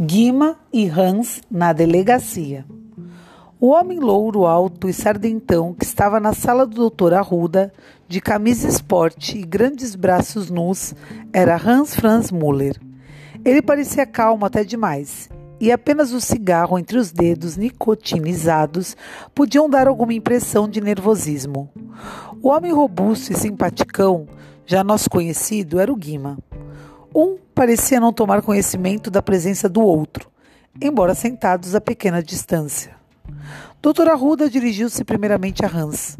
Guima e Hans na delegacia. O homem louro, alto e sardentão que estava na sala do doutor Arruda, de camisa esporte e grandes braços nus, era Hans Franz Müller. Ele parecia calmo até demais, e apenas o cigarro entre os dedos nicotinizados podiam dar alguma impressão de nervosismo. O homem robusto e simpaticão, já nosso conhecido, era o Guima. Um parecia não tomar conhecimento da presença do outro, embora sentados a pequena distância. Doutora Arruda dirigiu-se primeiramente a Hans.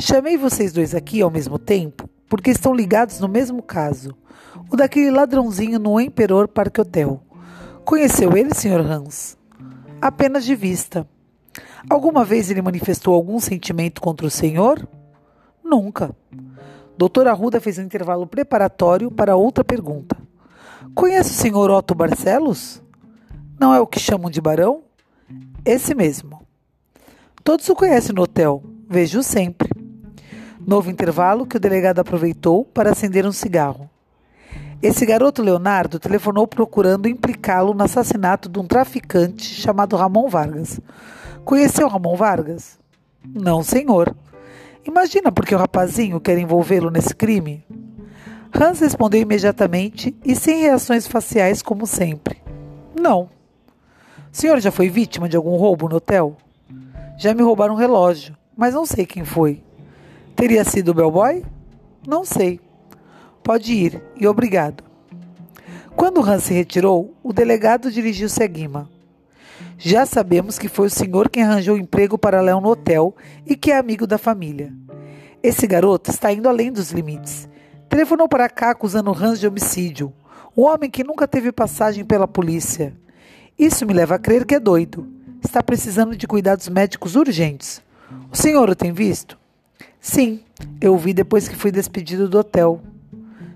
Chamei vocês dois aqui ao mesmo tempo porque estão ligados no mesmo caso, o daquele ladrãozinho no Emperor Parque Hotel. Conheceu ele, Sr. Hans? Apenas de vista. Alguma vez ele manifestou algum sentimento contra o senhor? Nunca. Doutor Arruda fez um intervalo preparatório para outra pergunta. Conhece o senhor Otto Barcelos? Não é o que chamam de barão? Esse mesmo. Todos o conhecem no hotel. Vejo sempre. Novo intervalo que o delegado aproveitou para acender um cigarro. Esse garoto Leonardo telefonou procurando implicá-lo no assassinato de um traficante chamado Ramon Vargas. Conheceu Ramon Vargas? Não, senhor. Imagina porque o rapazinho quer envolvê-lo nesse crime? Hans respondeu imediatamente e sem reações faciais, como sempre. Não. O senhor já foi vítima de algum roubo no hotel? Já me roubaram um relógio, mas não sei quem foi. Teria sido o bellboy? Não sei. Pode ir e obrigado. Quando Hans se retirou, o delegado dirigiu-se a Guima. Já sabemos que foi o senhor quem arranjou emprego para Léo no hotel e que é amigo da família. Esse garoto está indo além dos limites. Telefonou para cá acusando Hans de homicídio, um homem que nunca teve passagem pela polícia. Isso me leva a crer que é doido. Está precisando de cuidados médicos urgentes. O senhor o tem visto? Sim, eu o vi depois que fui despedido do hotel.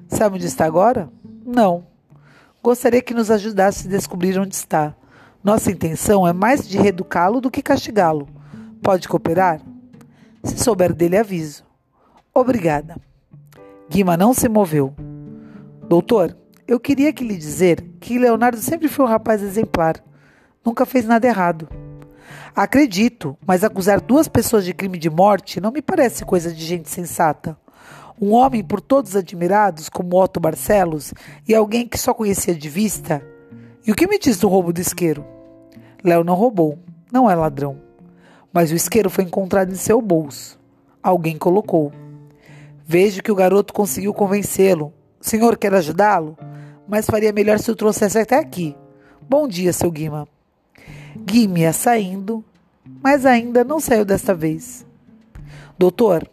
Sabe onde está agora? Não. Gostaria que nos ajudasse a descobrir onde está. Nossa intenção é mais de reeducá-lo do que castigá-lo. Pode cooperar? Se souber dele, aviso. Obrigada. Guima não se moveu. Doutor, eu queria que lhe dizer que Leonardo sempre foi um rapaz exemplar. Nunca fez nada errado. Acredito, mas acusar duas pessoas de crime de morte não me parece coisa de gente sensata. Um homem por todos admirados, como Otto Barcelos, e alguém que só conhecia de vista. E o que me diz do roubo do isqueiro? Léo não roubou, não é ladrão. Mas o isqueiro foi encontrado em seu bolso. Alguém colocou. Vejo que o garoto conseguiu convencê-lo. O senhor quer ajudá-lo? Mas faria melhor se o trouxesse até aqui. Bom dia, seu Guima. Guima ia saindo, mas ainda não saiu desta vez. Doutor,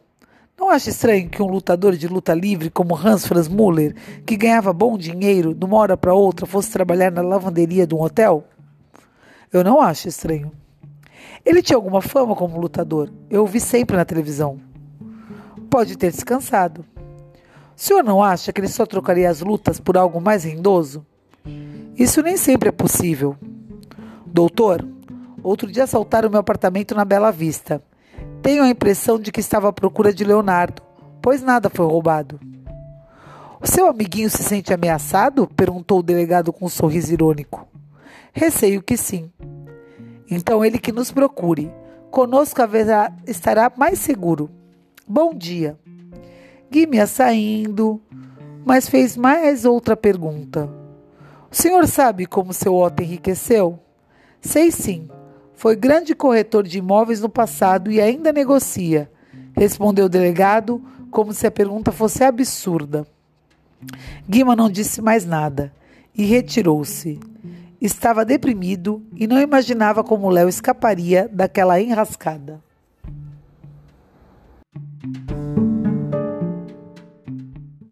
não acha estranho que um lutador de luta livre como Hans Franz Müller, que ganhava bom dinheiro de uma hora para outra, fosse trabalhar na lavanderia de um hotel? Eu não acho estranho. Ele tinha alguma fama como lutador. Eu o vi sempre na televisão. Pode ter descansado. O senhor não acha que ele só trocaria as lutas por algo mais rendoso? Isso nem sempre é possível. Doutor, outro dia assaltaram meu apartamento na Bela Vista. Tenho a impressão de que estava à procura de Leonardo, pois nada foi roubado. O seu amiguinho se sente ameaçado? perguntou o delegado com um sorriso irônico. Receio que sim. Então ele que nos procure. Conosco haverá, estará mais seguro. Bom dia. Guimia saindo, mas fez mais outra pergunta. O senhor sabe como seu Otto enriqueceu? Sei sim. Foi grande corretor de imóveis no passado e ainda negocia, respondeu o delegado, como se a pergunta fosse absurda. Guima não disse mais nada e retirou-se. Estava deprimido e não imaginava como Léo escaparia daquela enrascada.